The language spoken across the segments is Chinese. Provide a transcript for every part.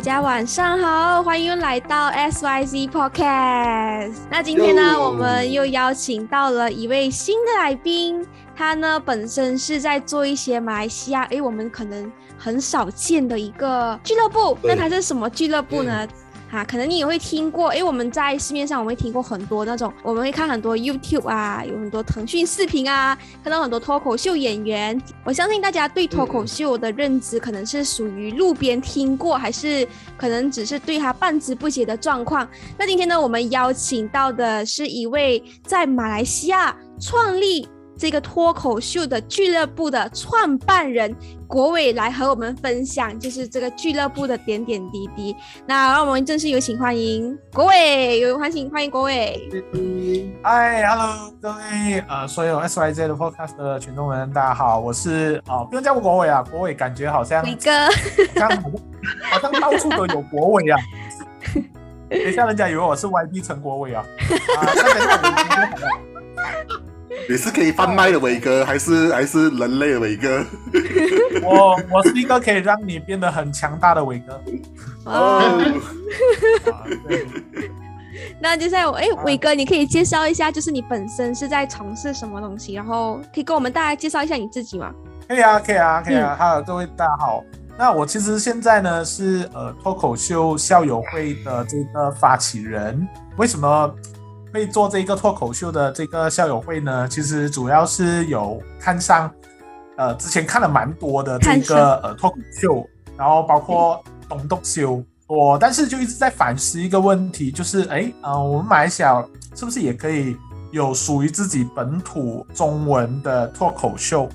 大家晚上好，欢迎来到 SYZ Podcast。那今天呢，我们又邀请到了一位新的来宾，他呢本身是在做一些马来西亚诶，我们可能很少见的一个俱乐部。那他是什么俱乐部呢？啊，可能你也会听过，诶，我们在市面上我们会听过很多那种，我们会看很多 YouTube 啊，有很多腾讯视频啊，看到很多脱口秀演员。我相信大家对脱口秀的认知可能是属于路边听过，还是可能只是对他半知不觉的状况。那今天呢，我们邀请到的是一位在马来西亚创立这个脱口秀的俱乐部的创办人国伟来和我们分享，就是这个俱乐部的点点滴滴。那让我们正式有请欢迎国伟，有欢迎欢迎国伟。嗨，Hello，各位呃，所有 SYZ 的 Podcast 的群众们，大家好，我是哦，不用叫我国伟啊，国伟感觉好像伟哥，好像好像到处都有国伟啊。等一下，人家以为我是 YB 陈国伟啊。啊，你是可以贩卖的伟哥，还是还是人类的伟哥？我我是一个可以让你变得很强大的伟哥。哦，那接下来我，哎，伟哥，你可以介绍一下，就是你本身是在从事什么东西，然后可以跟我们大家介绍一下你自己吗？可以啊，可以啊，可以啊。Hello，各位大家好。那我其实现在呢是呃脱口秀校友会的这个发起人。为什么会做这个脱口秀的这个校友会呢？其实主要是有看上呃之前看了蛮多的这个呃脱口秀，然后包括东东秀。我但是就一直在反思一个问题，就是哎，呃，我们马来西亚是不是也可以有属于自己本土中文的脱口秀？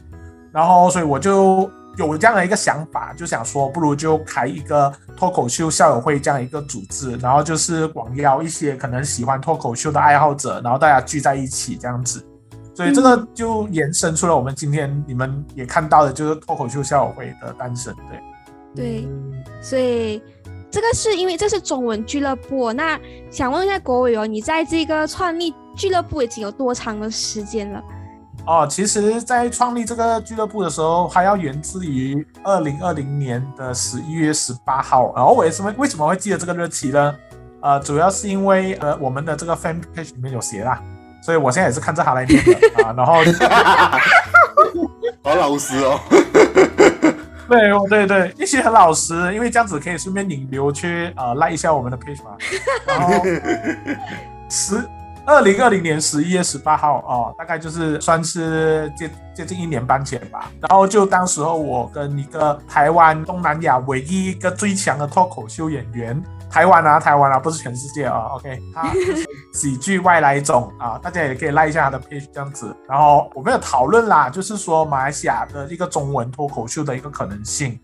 然后，所以我就有这样的一个想法，就想说，不如就开一个脱口秀校友会这样一个组织，然后就是广邀一些可能喜欢脱口秀的爱好者，然后大家聚在一起这样子。所以这个就延伸出了我们今天你们也看到的，就是脱口秀校友会的诞生。对，对，所以这个是因为这是中文俱乐部，那想问一下国伟哦，你在这个创立俱乐部已经有多长的时间了？哦，其实，在创立这个俱乐部的时候，它要源自于二零二零年的十一月十八号。然后我也是为为什么会记得这个日期呢？呃，主要是因为呃我们的这个 fan page 里面有写啦，所以我现在也是看着它来念的啊。然后，好老实哦。对，我对对，一些很老实，因为这样子可以顺便引流去呃赖一下我们的 page 嘛。然后 十二零二零年十一月十八号哦，大概就是算是接接近一年半前吧。然后就当时候我跟一个台湾东南亚唯一一个最强的脱口秀演员。台湾啊，台湾啊，不是全世界啊。OK，他喜剧外来种啊，大家也可以赖一下他的 page 这样子。然后我们有讨论啦，就是说马来西亚的一个中文脱口秀的一个可能性。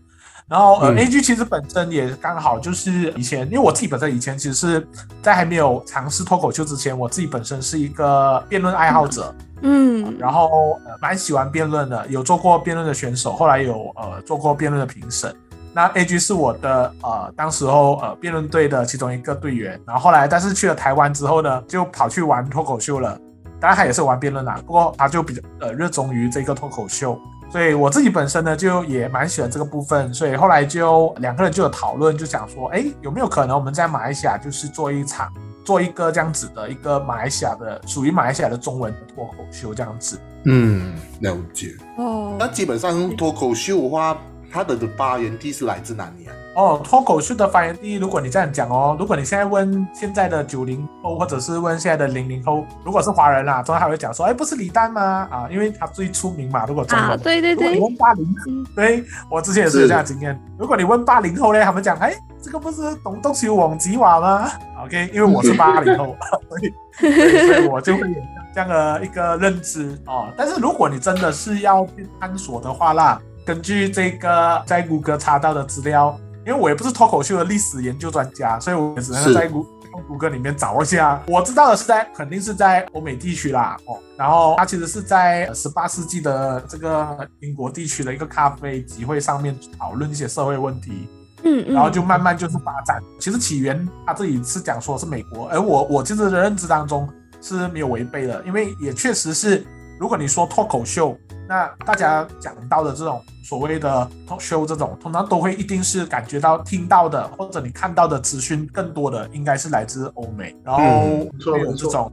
然后呃、嗯 a G 其实本身也刚好就是以前，因为我自己本身以前其实是在还没有尝试脱口秀之前，我自己本身是一个辩论爱好者，嗯，然后呃蛮喜欢辩论的，有做过辩论的选手，后来有呃做过辩论的评审。那 A G 是我的呃当时候呃辩论队的其中一个队员，然后后来但是去了台湾之后呢，就跑去玩脱口秀了。当然他也是玩辩论啦，不过他就比较呃热衷于这个脱口秀。所以我自己本身呢，就也蛮喜欢这个部分，所以后来就两个人就有讨论，就想说，哎，有没有可能我们在马来西亚就是做一场，做一个这样子的一个马来西亚的属于马来西亚的中文的脱口秀这样子。嗯，了解。哦，那基本上脱口秀的话，它的发源地是来自哪里啊？哦，脱口秀的发源地，如果你这样讲哦，如果你现在问现在的九零后，或者是问现在的零零后，如果是华人啦，通常还会讲说，哎，不是李诞吗？啊，因为他最出名嘛。如果中文，啊，对对如果你，问八零，嗯对我之前也是有这样的经验。如果你问八零后呢，他们讲，哎，这个不是董东修王吉瓦吗？OK，因为我是八零后，所以所以我就会有这样的一个认知哦。但是如果你真的是要去探索的话啦，根据这个在谷歌查到的资料，因为我也不是脱口秀的历史研究专家，所以我也只能在谷谷歌里面找一下。我知道的是在肯定是在欧美地区啦，哦，然后它其实是在十八世纪的这个英国地区的一个咖啡集会上面讨论一些社会问题。嗯嗯，然后就慢慢就是发展。其实起源他这里是讲说是美国，而我我其实的认知当中是没有违背的，因为也确实是，如果你说脱口秀，那大家讲到的这种所谓的 talk show 这种，通常都会一定是感觉到听到的或者你看到的资讯更多的应该是来自欧美，然后嗯会有这种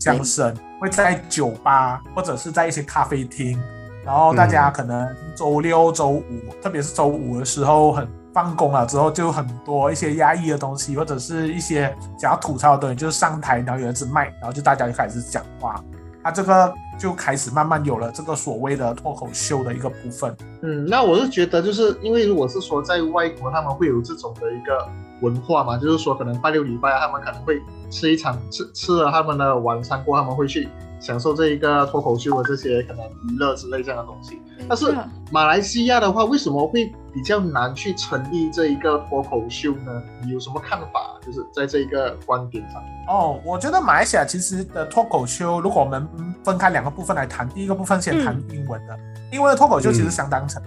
相声会在酒吧或者是在一些咖啡厅。然后大家可能周六周五，特别是周五的时候，很放工了之后，就很多一些压抑的东西，或者是一些想要吐槽的东西，就是上台，然后有人是麦，然后就大家就开始讲话，他这个就开始慢慢有了这个所谓的脱口秀的一个部分。嗯，那我是觉得，就是因为如果是说在外国，他们会有这种的一个文化嘛，就是说可能拜六礼拜他们可能会吃一场吃吃了他们的晚餐过，他们会去享受这一个脱口秀的这些可能娱乐之类这样的东西。但是马来西亚的话，为什么会比较难去成立这一个脱口秀呢？你有什么看法？就是在这一个观点上。哦，我觉得马来西亚其实的脱口秀，如果我们分开两个部分来谈，第一个部分先谈英文的，英文的脱口秀其实相当成。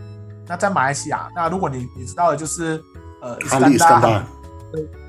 那在马来西亚，那如果你你知道的就是呃，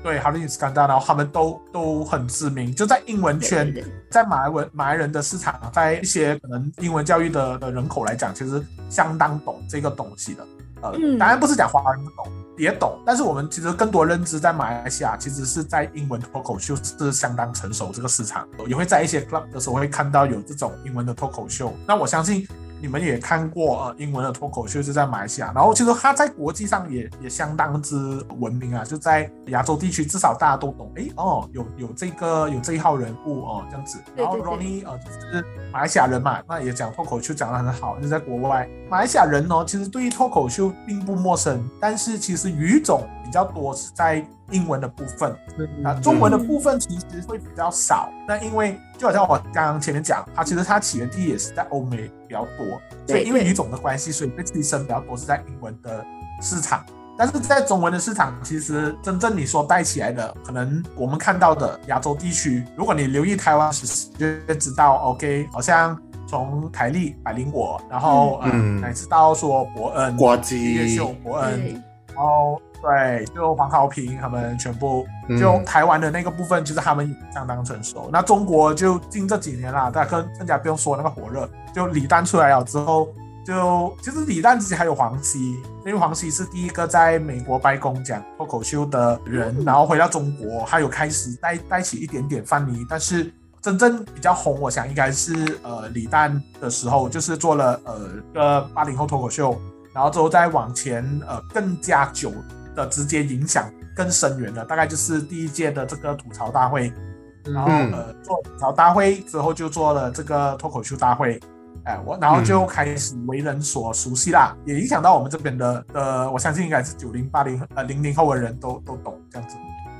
对，哈利斯干达，然后他们都都很知名，就在英文圈，对对对在马来文马来人的市场，在一些可能英文教育的的人口来讲，其实相当懂这个东西的。呃，嗯当然不是讲华人不懂，也懂，但是我们其实更多认知在马来西亚，其实是在英文脱口秀是相当成熟这个市场，也会在一些 club 的时候会看到有这种英文的脱口秀。那我相信。你们也看过呃英文的脱口秀是在马来西亚，然后其实它在国际上也也相当之闻名啊，就在亚洲地区至少大家都懂，哎哦有有这个有这一号人物哦这样子，然后 Ronnie 呃就是马来西亚人嘛，那也讲脱口秀讲得很好，就在国外，马来西亚人哦其实对于脱口秀并不陌生，但是其实语种比较多是在英文的部分，啊，中文的部分其实会比较少。那因为就好像我刚刚前面讲，它其实它起源地也是在欧美比较多，所以因为语种的关系，所以被牺牲比较多是在英文的市场。但是在中文的市场，其实真正你说带起来的，可能我们看到的亚洲地区，如果你留意台湾史实，就会知道，OK，好像从台历、百灵果，然后呃，嗯乃至到说伯恩、呱叶唧，秀、伯恩，然后对，就黄豪平他们全部嗯就台湾的那个部分，就是他们相当成熟。那中国就近这几年啦，大家更更加不用说那个火热，就李诞出来了之后，就其实李诞之前还有黄西，因为黄西是第一个在美国白宫讲脱口秀的人，然后回到中国，他有开始带带起一点点范例，但是。真正比较红，我想应该是呃李诞的时候，就是做了呃一个八零后脱口秀，然后之后再往前呃更加久的直接影响更深远的，大概就是第一届的这个吐槽大会，然后嗯呃做吐槽大会之后就做了这个脱口秀大会，哎我然后就开始为人所熟悉啦，也影响到我们这边的呃我相信应该是九零八零呃零零后的人都都懂这样子。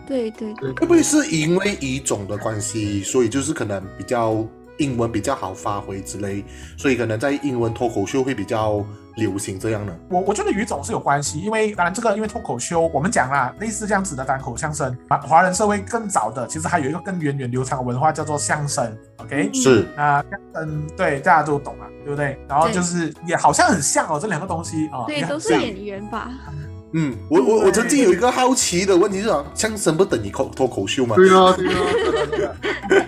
对对对，会不会是因为语种的关系，所以就是可能比较英文比较好发挥之类，所以可能在英文脱口秀会比较流行这样的？我我觉得语种是有关系，因为当然这个因为脱口秀，我们讲啦，类似这样子的单口相声，啊，华人社会更早的，其实还有一个更源远流长的文化叫做相声，OK？、嗯是，啊相声对大家都懂啊，对不对？然后就是也好像很像哦，这两个东西啊，对都是演员吧？嗯，我我我曾经有一个好奇的问题是啊，相声不等于口脱口秀吗？对啊，对啊。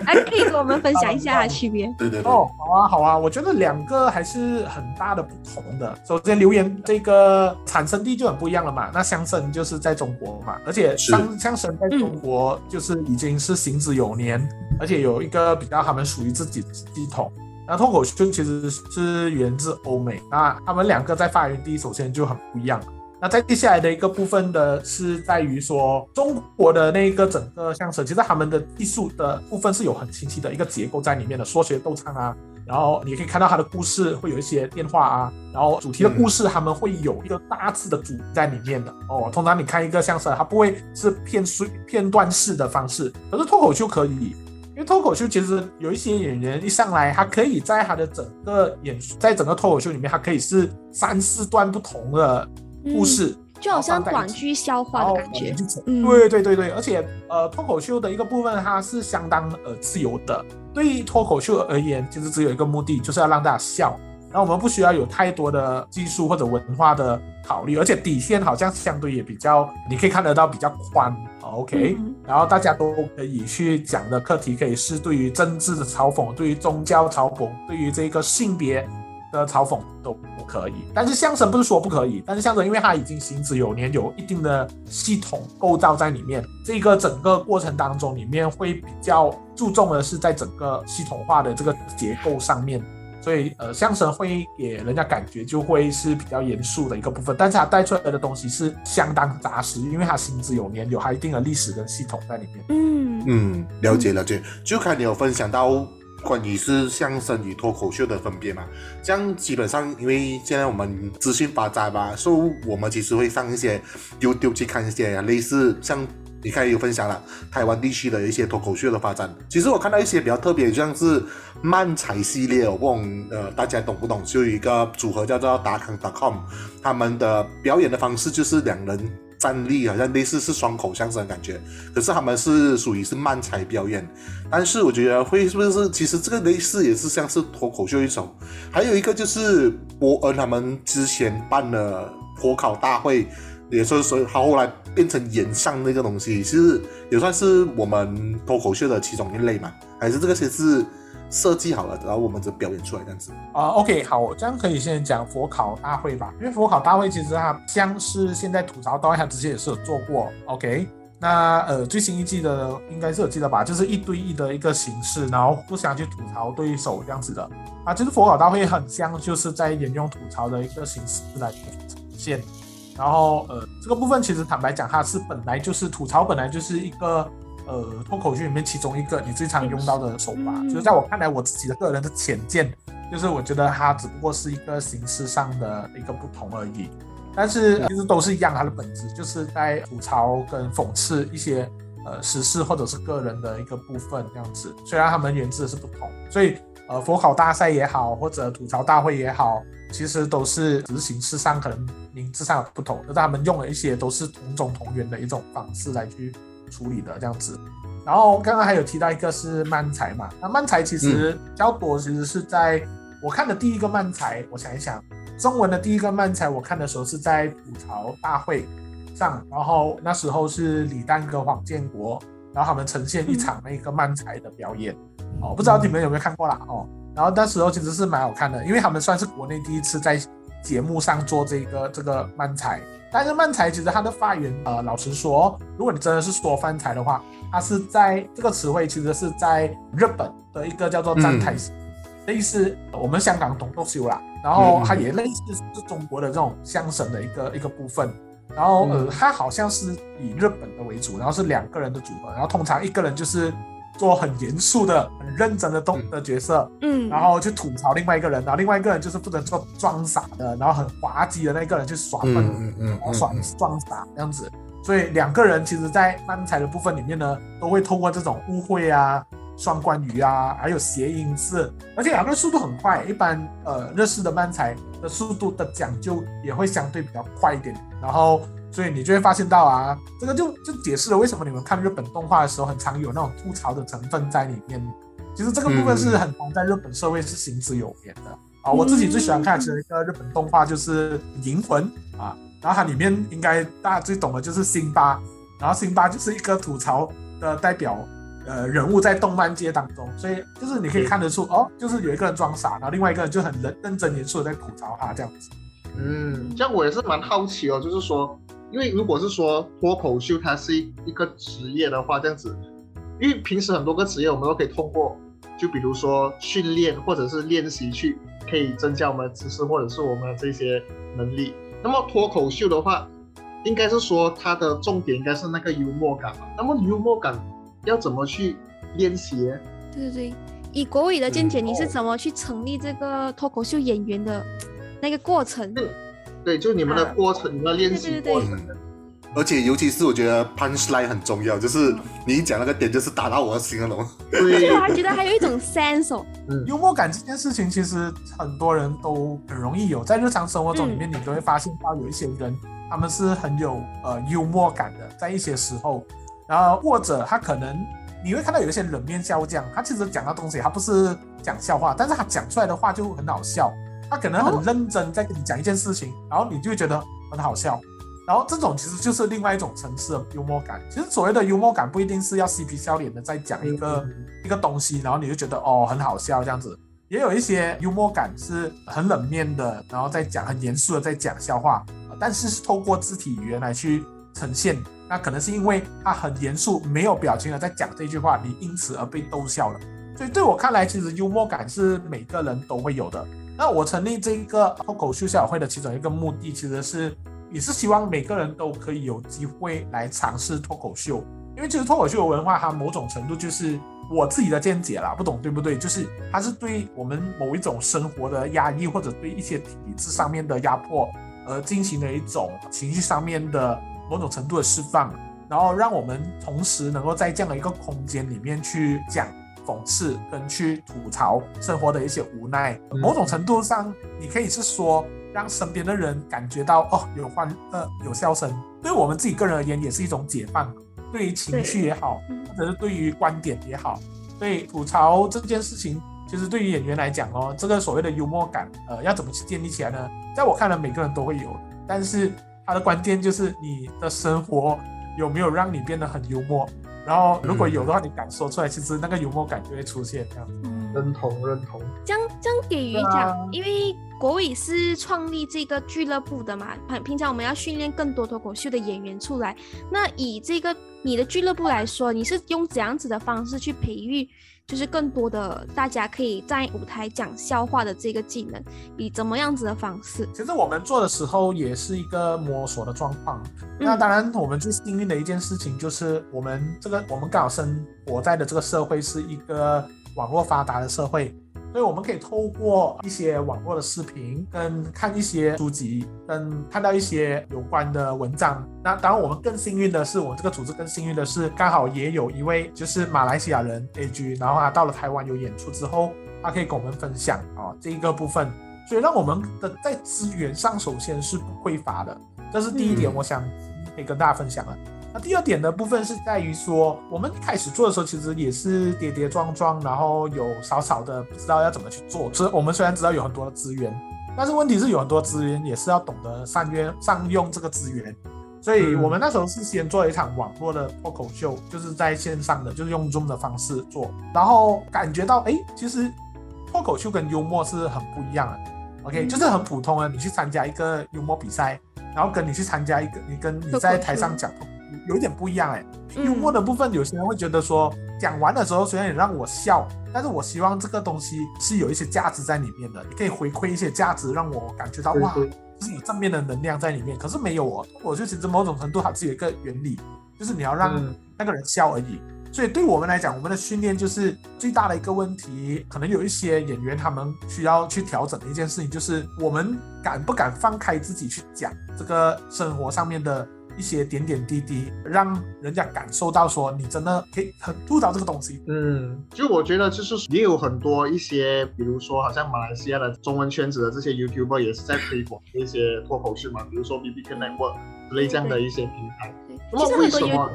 还 可以跟我们分享一下区别。对对对，哦，好啊，好啊，我觉得两个还是很大的不同的。首先，留言这个产生地就很不一样了嘛。那相声就是在中国嘛，而且是相相声在中国就是已经是行之有年，而且有一个比较他们属于自己的系统。那脱口秀其实是源自欧美，那他们两个在发源地首先就很不一样。那在接下来的一个部分的是在于说，中国的那个整个相声，其实他们的艺术的部分是有很清晰的一个结构在里面的，说学逗唱啊，然后你可以看到他的故事会有一些变化啊，然后主题的故事他们会有一个大致的主题在里面的哦。通常你看一个相声，它不会是片碎片段式的方式，可是脱口秀可以。因为脱口秀其实有一些演员一上来，他可以在他的整个演，在整个脱口秀里面，他可以是三四段不同的故事，就就好像短起剧消化的感觉。嗯对对对对，而且呃，脱口秀的一个部分它是相当呃自由的。对于脱口秀而言，其实只有一个目的，就是要让大家笑。然后我们不需要有太多的技术或者文化的考虑，而且底线好像相对也比较，你可以看得到比较宽。OK，、嗯然后大家都可以去讲的课题，可以是对于政治的嘲讽，对于宗教嘲讽，对于这个性别的嘲讽都不可以。但是相声不是说不可以，但是相声因为它已经行之有年，有一定的系统构造在里面，这个整个过程当中里面会比较注重的是在整个系统化的这个结构上面。所以，呃，相声会给人家感觉就会是比较严肃的一个部分，但是它带出来的东西是相当扎实，因为它行之有年，有它一定的历史跟系统在里面。嗯嗯，了解了解。就看你有分享到关于是相声与脱口秀的分别嘛？这样基本上，因为现在我们资讯发达嘛，所以我们其实会上一些 YouTube 去看一些类似像。你看有分享了台湾地区的一些脱口秀的发展，其实我看到一些比较特别，像是漫才系列，我不呃大家懂不懂？就有一个组合叫做达康 .com，他们的表演的方式就是两人站立，好像类似是双口相声的感觉，可是他们是属于是漫才表演，但是我觉得会是不是其实这个类似也是像是脱口秀一种，还有一个就是伯恩他们之前办的火烤大会，也就是说他后来变成演上那个东西，其实也算是我们脱口秀的其中一类嘛，还是这个先是设计好了，然后我们只表演出来这样子。啊、o k 好，这样可以先讲佛考大会吧，因为佛考大会其实它像是现在吐槽大会，它之前也是有做过，OK。那呃最新一季的应该是有记得吧，就是一对一的一个形式，然后互相去吐槽对手这样子的啊，其实佛考大会很像就是在沿用吐槽的一个形式来呈现。然后呃这个部分其实坦白讲，它是本来就是吐槽，本来就是一个呃脱口秀里面其中一个你最常用到的手法，嗯。就是在我看来我自己的个人的浅见，就是我觉得它只不过是一个形式上的一个不同而已，但是其实都是一样，它的本质就是在吐槽跟讽刺一些呃时事或者是个人的一个部分这样子。虽然他们源自是不同，所以呃佛考大赛也好，或者吐槽大会也好，其实都是只是形式上可能名字上有不同，但是他们用了一些都是同种同源的一种方式来去处理的这样子。然后刚刚还有提到一个是漫才嘛，那漫才其实比较多，其实是在我看的第一个漫才，我想一想，中文的第一个漫才我看的时候是在吐槽大会上，然后那时候是李诞跟黄建国，然后他们呈现一场那个漫才的表演，哦，不知道你们有没有看过啦哦，然后那时候其实是蛮好看的，因为他们算是国内第一次在节目上做这个这个漫才，但是漫才其实它的发源，呃，老实说，如果你真的是说翻才的话，它是在这个词汇其实是在日本的一个叫做站台，类似我们香港懂豆修啦，然后它也类似是中国的这种相声的一个一个部分。然后呃，它好像是以日本的为主，然后是两个人的组合，然后通常一个人就是做很严肃的、很认真的动的角色，嗯，然后去吐槽另外一个人，然后另外一个人就是不能做装傻的，然后很滑稽的那个人去耍笨，嗯嗯然后耍装傻这样子。所以两个人其实，在漫才的部分里面呢，都会透过这种误会啊、双关语啊，还有谐音字，而且两个人速度很快。一般呃日式的漫才的速度的讲究也会相对比较快一点。然后，所以你就会发现到啊，这个就就解释了为什么你们看日本动画的时候，很常有那种吐槽的成分在里面。其实这个部分是很常在日本社会是行之有年的啊。我自己最喜欢看的一个日本动画就是《银魂》啊，然后它里面应该大家最懂的就是辛巴，然后辛巴就是一个吐槽的代表。呃，人物在动漫界当中，所以就是你可以看得出哦，就是有一个人装傻，然后另外一个人就很认认真严肃的在吐槽他这样子。嗯，这样我也是蛮好奇哦，就是说，因为如果是说脱口秀它是一一个职业的话，这样子，因为平时很多个职业我们都可以通过，就比如说训练或者是练习去可以增加我们的知识或者是我们的这些能力。那么脱口秀的话，应该是说它的重点应该是那个幽默感嘛。那么幽默感要怎么去练习？对对对，以国伟的见解，你是怎么去成立这个脱口秀演员的那个过程？对，就你们的啊过程，你们的练习对对对过程。而且尤其是我觉得 punch line 很重要，就是你一讲那个点，就是打到我的心那种。而且对我还觉得还有一种 sense 哦，幽默感这件事情，其实很多人都很容易有，在日常生活中里面，你都会发现到有一些人他们是很有呃幽默感的，在一些时候，然后或者他可能你会看到有一些冷面笑匠，他其实讲的东西他不是讲笑话，但是他讲出来的话就很好笑，他可能很认真在跟你讲一件事情，然后你就会觉得很好笑。然后这种其实就是另外一种层次的幽默感。其实所谓的幽默感不一定是要嬉皮笑脸的在讲一个一个东西，然后你就觉得哦很好笑这样子。也有一些幽默感是很冷面的，然后再讲很严肃的在讲笑话，但是是透过肢体语言来去呈现。那可能是因为他很严肃、没有表情的在讲这句话，你因此而被逗笑了。所以对我看来，其实幽默感是每个人都会有的。那我成立这个脱口秀校友会的其中一个目的，其实是。也是希望每个人都可以有机会来尝试脱口秀，因为其实脱口秀文化，它某种程度就是我自己的见解啦，不懂对不对？就是它是对我们某一种生活的压抑，或者对一些体制上面的压迫，而进行的一种情绪上面的某种程度的释放，然后让我们同时能够在这样的一个空间里面去讲讽刺跟去吐槽生活的一些无奈。某种程度上，你可以是说。让身边的人感觉到哦，有欢乐，有笑声，对我们自己个人而言也是一种解放。对于情绪也好，或者是对于观点也好，对吐槽这件事情，其实对于演员来讲哦，这个所谓的幽默感，呃，要怎么去建立起来呢？在我看来，每个人都会有，但是它的关键就是你的生活有没有让你变得很幽默。然后如果有的话，你敢说出来，其实那个幽默感就会出现。这样，认同认同。这样这样给予讲，因为。国伟是创立这个俱乐部的嘛？平平常我们要训练更多脱口秀的演员出来。那以这个你的俱乐部来说，你是用怎样子的方式去培育，就是更多的大家可以在舞台讲笑话的这个技能？以怎么样子的方式？其实我们做的时候也是一个摸索的状况。那当然，我们最幸运的一件事情就是我们这个我们刚好生活在的这个社会是一个网络发达的社会。所以我们可以透过一些网络的视频，跟看一些书籍，跟看到一些有关的文章。那当然，我们更幸运的是，我们这个组织更幸运的是，刚好也有一位就是马来西亚人 AG，然后他到了台湾有演出之后，他可以跟我们分享啊这一个部分。所以让我们的在资源上首先是不匮乏的，这是第一点，我想可以跟大家分享了。第二点的部分是在于说，我们一开始做的时候，其实也是跌跌撞撞，然后有少少的不知道要怎么去做。所以，我们虽然知道有很多的资源，但是问题是有很多资源也是要懂得善用善用这个资源。所以我们那时候是先做了一场网络的脱口秀，就是在线上的，就是用 Zoom 的方式做，然后感觉到，哎，其实脱口秀跟幽默是很不一样的。OK，就是很普通的，你去参加一个幽默比赛，然后跟你去参加一个，你跟你在台上讲。有一点不一样哎，幽默的部分，有些人会觉得说，讲完的时候虽然也让我笑，但是我希望这个东西是有一些价值在里面的，你可以回馈一些价值，让我感觉到哇，就是有正面的能量在里面。可是没有哦，我就其实某种程度它只有一个原理，就是你要让那个人笑而已。所以对我们来讲，我们的训练就是最大的一个问题，可能有一些演员他们需要去调整的一件事情，就是我们敢不敢放开自己去讲这个生活上面的。一些点点滴滴，让人家感受到说你真的可以很吐槽这个东西。嗯，就我觉得就是也有很多一些，比如说好像马来西亚的中文圈子的这些 YouTuber 也是在推广一些脱口秀嘛，比如说 B B K Network 之类这样的一些平台。其实为什么？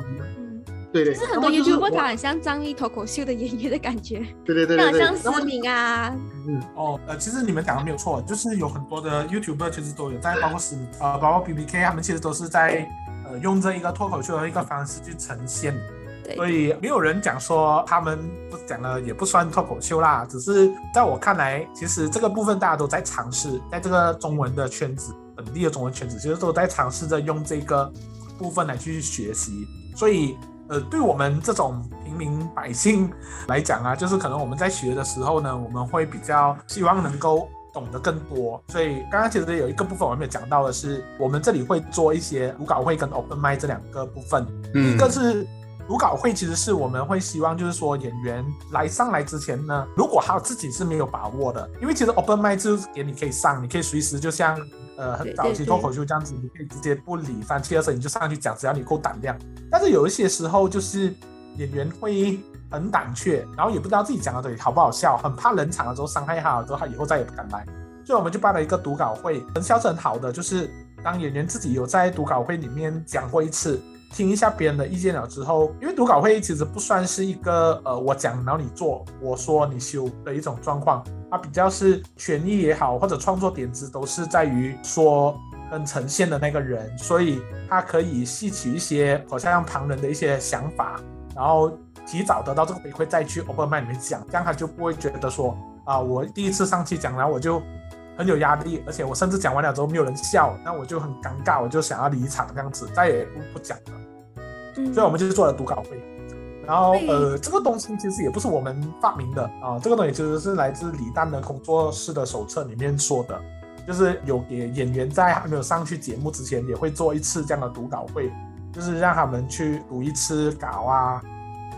对对，就是很多 YouTuber 他很像张译脱口秀的演员的感觉。对对对对，像思明啊。嗯哦，呃，其实你们讲的没有错，就是有很多的 YouTuber 其实都有在，包括思明，呃，包括 B B K，他们其实都是在。用这一个脱口秀的一个方式去呈现，所以没有人讲说他们不讲了也不算脱口秀啦。只是在我看来，其实这个部分大家都在尝试，在这个中文的圈子，本地的中文圈子，其实都在尝试着用这个部分来去学习。所以，呃，对我们这种平民百姓来讲啊，就是可能我们在学的时候呢，我们会比较希望能够。懂得更多，所以刚刚其实有一个部分我没有讲到的是，我们这里会做一些读稿会跟 open m i 这两个部分。嗯，一个是读稿会，其实是我们会希望就是说演员来上来之前呢，如果他自己是没有把握的，因为其实 open m i 就是给你可以上，你可以随时就像呃很早期脱口秀这样子，你可以直接不理三七二十一你就上去讲，只要你够胆量。但是有一些时候就是演员会。很胆怯，然后也不知道自己讲的东西好不好笑，很怕冷场了之后伤害他了之后，他以后再也不敢来。所以我们就办了一个读稿会，成效是很好的，就是当演员自己有在读稿会里面讲过一次，听一下别人的意见了之后，因为读稿会其实不算是一个呃我讲然后你做，我说你修的一种状况，它比较是权益也好，或者创作点子都是在于说跟呈现的那个人，所以他可以吸取一些好像旁人的一些想法，然后提早得到这个回馈再去 open i 里面讲，这样他就不会觉得说啊我第一次上去讲，然后我就。很有压力，而且我甚至讲完了之后没有人笑，那我就很尴尬，我就想要离场这样子，再也不不讲了。嗯，所以我们就是做了读稿会。然后呃，这个东西其实也不是我们发明的啊，这个东西其实是来自李诞的工作室的手册里面说的，就是有给演员在还没有上去节目之前，也会做一次这样的读稿会，就是让他们去读一次稿啊，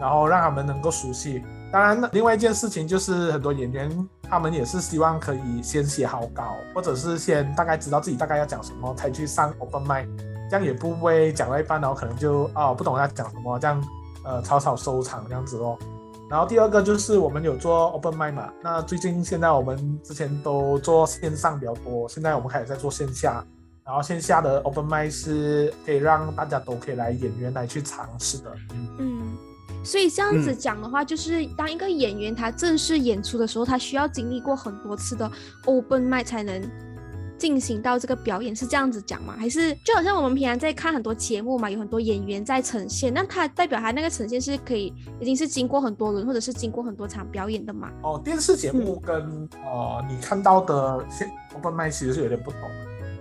然后让他们能够熟悉。当然，另外一件事情就是很多演员他们也是希望可以先写好稿，或者是先大概知道自己大概要讲什么，才去上 open m i 这样也不会讲到一半然后可能就哦不懂要讲什么，这样呃草草收场这样子哦。然后第二个就是我们有做 open m i 嘛，那最近现在我们之前都做线上比较多，现在我们开始在做线下，然后线下的 open m i 是可以让大家都可以来演员来去尝试的，嗯。所以这样子讲的话，就是当一个演员他正式演出的时候，他需要经历过很多次的 open mic 才能进行到这个表演，是这样子讲吗？还是就好像我们平常在看很多节目嘛，有很多演员在呈现，那他代表他那个呈现是可以已经是经过很多轮，或者是经过很多场表演的嘛？哦，电视节目跟呃你看到的现 open mic 其实是有点不同的，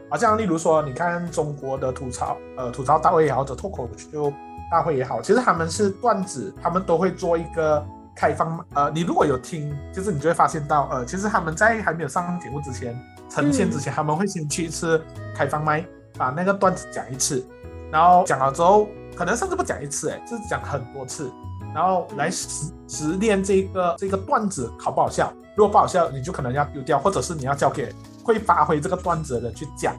好像例如说你看中国的吐槽，呃吐槽大会也好，者脱口秀。大会也好，其实他们是段子，他们都会做一个开放。呃，你如果有听，就是你就会发现到，呃，其实他们在还没有上节目之前，呈现之前，他们会先去一次开放麦，把那个段子讲一次，然后讲了之后，可能甚至不讲一次，哎，就是讲很多次，然后来实实练这个这个段子好不好笑。如果不好笑，你就可能要丢掉，或者是你要交给会发挥这个段子的人去讲。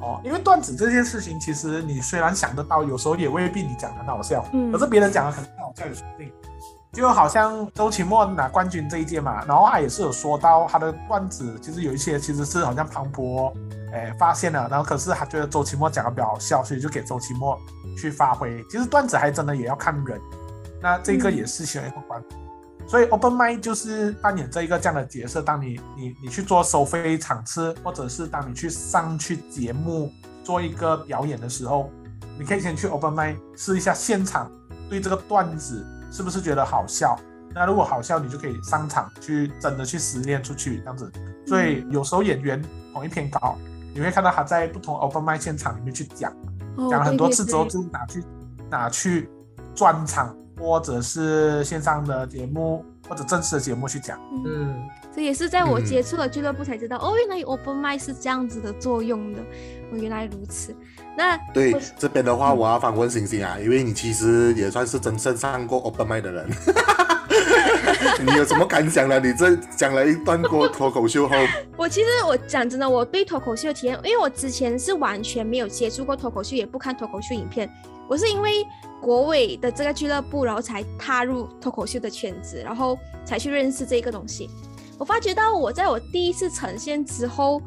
哦，因为段子这件事情，其实你虽然想得到，有时候也未必你讲很好笑，嗯，可是别人讲的很好笑也说不定。就好像周奇墨拿冠军这一届嘛，然后他也是有说到他的段子，其实有一些其实是好像庞博，哎发现了，然后可是他觉得周奇墨讲的比较好笑，所以就给周奇墨去发挥。其实段子还真的也要看人，那这个也是需要一个关。所以 open m i d 就是扮演这一个这样的角色。当你你你去做收费场次，或者是当你去上去节目做一个表演的时候，你可以先去 open m i d 试一下现场对这个段子是不是觉得好笑。那如果好笑，你就可以上场去真的去实练出去这样子。所以有时候演员同一篇稿，你会看到他在不同 open m i d 现场里面去讲，讲很多次之后就拿去拿去专场。或者是线上的节目，或者正式的节目去讲。嗯，这也是在我接触了俱乐部才知道，哦，原来 open mic 是这样子的作用的。哦，原来如此。那对这边的话，我要反问星星啊，因为你其实也算是真正上过 open mic 的人，你有什么感想呢？你这讲了一段过脱口秀后，我其实我讲真的，我对脱口秀的体验，因为我之前是完全没有接触过脱口秀，也不看脱口秀影片，我是因为。国伟的这个俱乐部，然后才踏入脱口秀的圈子，然后才去认识这个东西。我发觉到，我在我第一次呈现之后，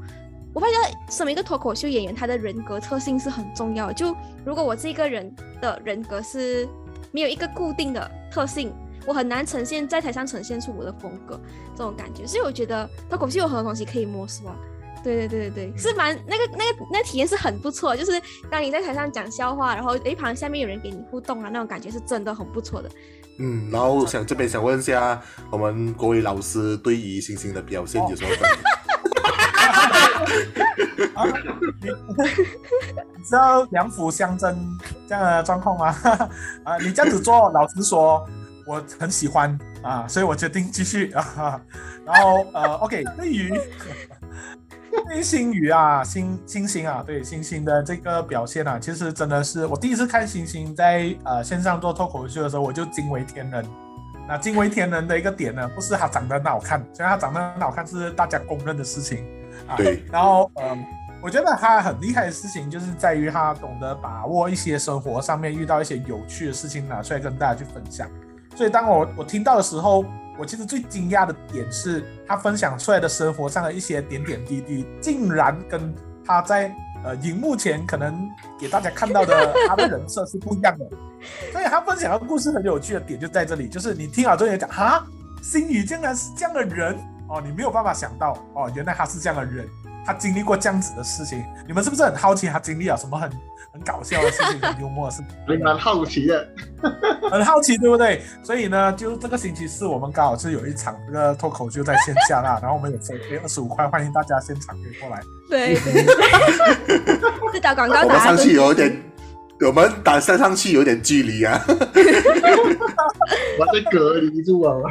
我发觉身为一个脱口秀演员，他的人格特性是很重要的。就如果我这个人的人格是没有一个固定的特性，我很难呈现在台上呈现出我的风格这种感觉。所以我觉得脱口秀有很多东西可以摸索。对对对对对，是蛮那个那个那体验是很不错，就是当你在台上讲笑话，然后一旁下面有人给你互动啊，那种感觉是真的很不错的。嗯，然后想这边想问一下，我们国伟老师对于星星的表现有什么感觉？你知道两府相争这样的状况吗？啊，你这样子做，老实说，我很喜欢啊，所以我决定继续啊。然后呃，OK，对于。对星宇啊，星星星啊，对星星的这个表现啊，其实真的是我第一次看星星在呃线上做脱口秀的时候，我就惊为天人。那惊为天人的一个点呢，不是他长得很好看，虽然他长得很好看是大家公认的事情啊。对。然后嗯，我觉得他很厉害的事情就是在于他懂得把握一些生活上面遇到一些有趣的事情拿出来跟大家去分享。所以当我我听到的时候。我其实最惊讶的点是他分享出来的生活上的一些点点滴滴，竟然跟他在呃荧幕前可能给大家看到的他的人设是不一样的。所以他分享的故事很有趣的点就在这里，就是你听了之后你讲哈，星宇竟然是这样的人哦，你没有办法想到哦，原来他是这样的人，他经历过这样子的事情。你们是不是很好奇他经历了什么很很搞笑的事情、很幽默的事情？还蛮好奇的。很好奇，对不对？所以呢，就这个星期四，我们刚好是有一场这个脱口秀在线下啦，然后我们有收费二十五块，欢迎大家现场可以过来。对对对，这打广告我们上去有点，我们打上上去有点距离啊。我被隔离住了。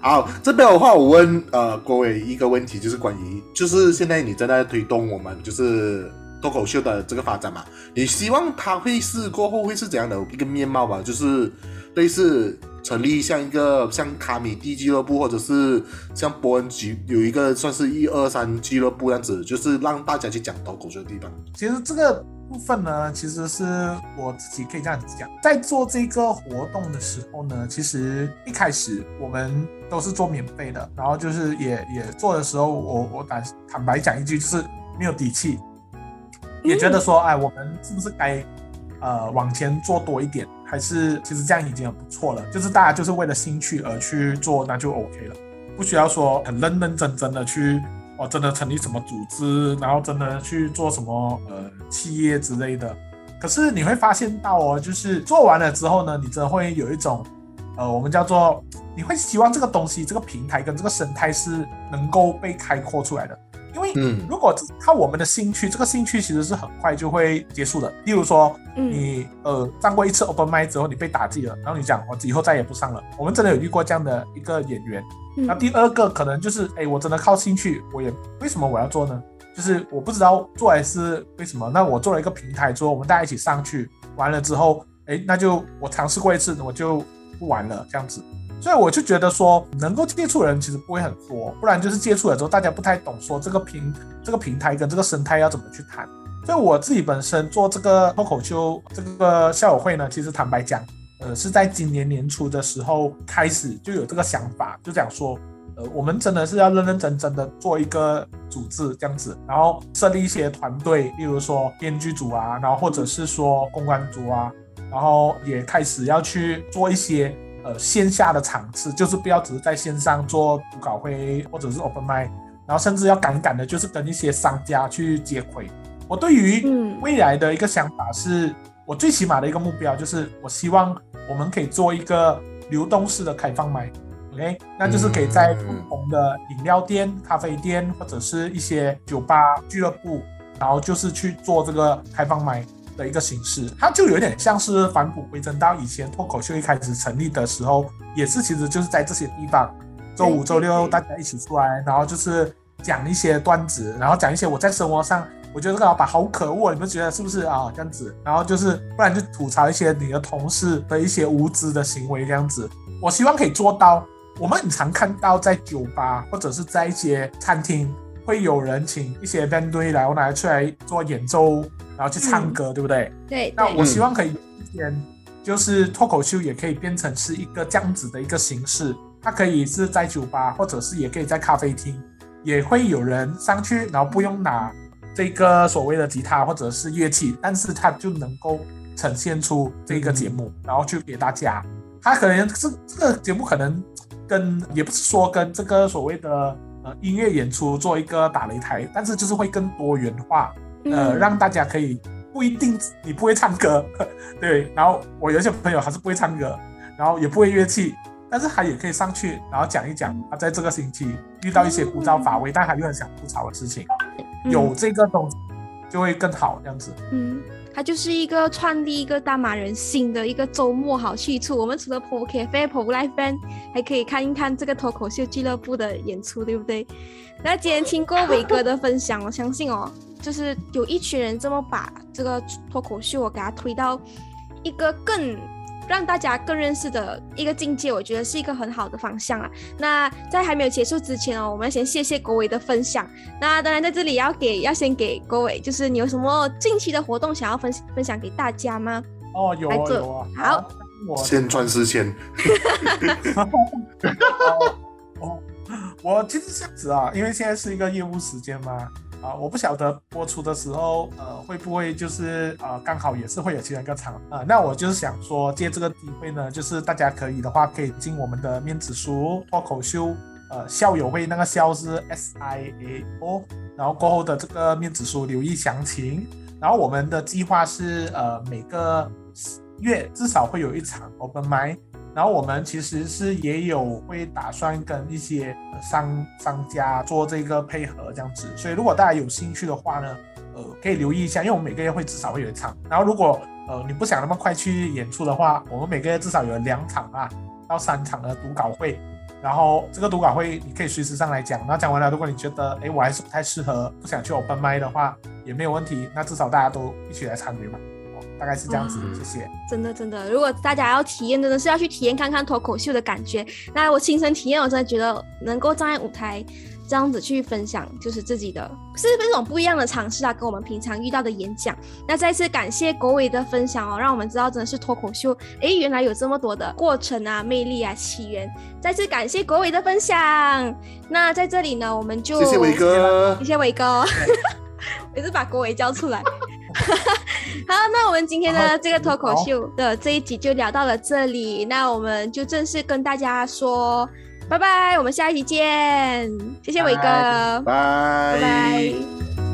好，这边的话，我问呃各位一个问题，就是关于，就是现在你正在推动我们就是脱口秀的这个发展嘛？你希望它会是过后会是怎样的一个面貌吧？就是类似成立像一个像卡米蒂俱乐部，或者是像伯恩俱有一个算是一二三俱乐部这样子，就是让大家去讲脱口秀的地方。其实这个部分呢，其实是我自己可以这样子讲，在做这个活动的时候呢，其实一开始我们都是做免费的，然后就是也也做的时候，我我坦坦白讲一句，就是没有底气，也觉得说，哎，我们是不是该呃往前做多一点？还是其实这样已经很不错了，就是大家就是为了兴趣而去做，那就 OK 了，不需要说很认认真真的去。哦，真的成立什么组织，然后真的去做什么呃企业之类的。可是你会发现到哦，就是做完了之后呢，你真的会有一种呃，我们叫做你会希望这个东西、这个平台跟这个生态是能够被开阔出来的。因为嗯如果只靠我们的兴趣，这个兴趣其实是很快就会结束的。例如说，嗯你呃上过一次 open mic 之后，你被打击了，然后你讲我以后再也不上了。我们真的有遇过这样的一个演员。那嗯第二个可能就是，哎，我真的靠兴趣，我也为什么我要做呢？就是我不知道做还是为什么。那我做了一个平台，之后我们大家一起上去，完了之后，哎，那就我尝试过一次，我就不玩了，这样子。所以我就觉得说，能够接触的人其实不会很多，不然就是接触了之后，大家不太懂说这个平这个平台跟这个生态要怎么去谈。所以我自己本身做这个脱口秀这个校友会呢，其实坦白讲，呃，是在今年年初的时候开始就有这个想法，就讲说，呃，我们真的是要认认真真的做一个组织这样子，然后设立一些团队，例如说编剧组啊，然后或者是说公关组啊，然后也开始要去做一些呃线下的场次，就是不要只是在线上做读稿会或者是 open mic，然后甚至要敢敢的，就是跟一些商家去接轨。我对于嗯。未来的一个想法是，我最起码的一个目标就是，我希望我们可以做一个流动式的开放麦，OK，那就是可以在不同的饮料店、咖啡店或者是一些酒吧、俱乐部，然后就是去做这个开放麦的一个形式，它就有点像是返璞归真到以前脱口秀一开始成立的时候，也是其实就是在这些地方，周五、周六大家一起出来，然后就是讲一些段子，然后讲一些我在生活上。我觉得这个老板好可恶，你们觉得是不是啊？这样子，然后就是不然就吐槽一些你的同事的一些无知的行为，这样子。我希望可以做到。我们很常看到在酒吧或者是在一些餐厅，会有人请一些 band 队来，我拿出来做演奏，然后去唱歌，对不对？对对那我希望可以有一天，就是脱口秀也可以变成是一个这样子的一个形式，它可以是在酒吧，或者是也可以在咖啡厅，也会有人上去，然后不用拿这个所谓的吉他或者是乐器，但是它就能够呈现出这个节目，然后去给大家。它可能是这个节目可能跟也不是说跟这个所谓的呃音乐演出做一个打擂台，但是就是会更多元化，呃，嗯。让大家可以不一定你不会唱歌，对，然后我有一些朋友还是不会唱歌，然后也不会乐器，但是他也可以上去，然后讲一讲他在这个星期遇到一些枯燥乏味，但他又很想吐槽的事情，有这个东西就会更好这样子。嗯，它就是一个创立一个大马人新的一个周末好去处。我们除了 Pro Cafe、Pro Live Band，还可以看一看这个脱口秀俱乐部的演出，对不对？那今天听过伟哥的分享，我相信哦，就是有一群人这么把这个脱口秀我给他推到一个更。让大家更认识的一个境界，我觉得是一个很好的方向啊。那在还没有结束之前哦，我们先谢谢国伟的分享。那当然在这里要给要先给国伟，就是你有什么近期的活动想要分分享给大家吗？哦，有啊来做有啊，好，我先赚时间，哦，我其实这样子啊，因为现在是一个业务时间嘛，啊，我不晓得播出的时候，呃，会不会就是呃，刚好也是会有其中一个场啊？那我就是想说，借这个机会呢，就是大家可以的话，可以进我们的面子书脱口秀，呃，校友会那个校是 S I A O，然后过后的这个面子书留意详情。然后我们的计划是，呃，每个月至少会有一场 Open m i 然后我们其实是也有会打算跟一些商商家做这个配合这样子，所以如果大家有兴趣的话呢，呃，可以留意一下，因为我们每个月会至少会有一场。然后如果呃你不想那么快去演出的话，我们每个月至少有两场啊到三场的读稿会。然后这个读稿会你可以随时上来讲。然后讲完了，如果你觉得哎我还是不太适合，不想去 open 麦的话也没有问题，那至少大家都一起来参与嘛。大概是这样子，谢谢。真的真的，如果大家要体验，真的是要去体验看看脱口秀的感觉。那我亲身体验，我真的觉得能够站在舞台这样子去分享，就是自己的，是一种不一样的尝试啊，跟我们平常遇到的演讲。那再次感谢国伟的分享哦，让我们知道真的是脱口秀，哎，原来有这么多的过程啊、魅力啊、起源。再次感谢国伟的分享。那在这里呢，我们就谢谢伟哥，谢谢伟哥，也是把国伟叫出来。好，那我们今天的这个脱口秀的这一集就聊到了这里，那我们就正式跟大家说拜拜，我们下一集见，谢谢伟哥，拜。拜拜。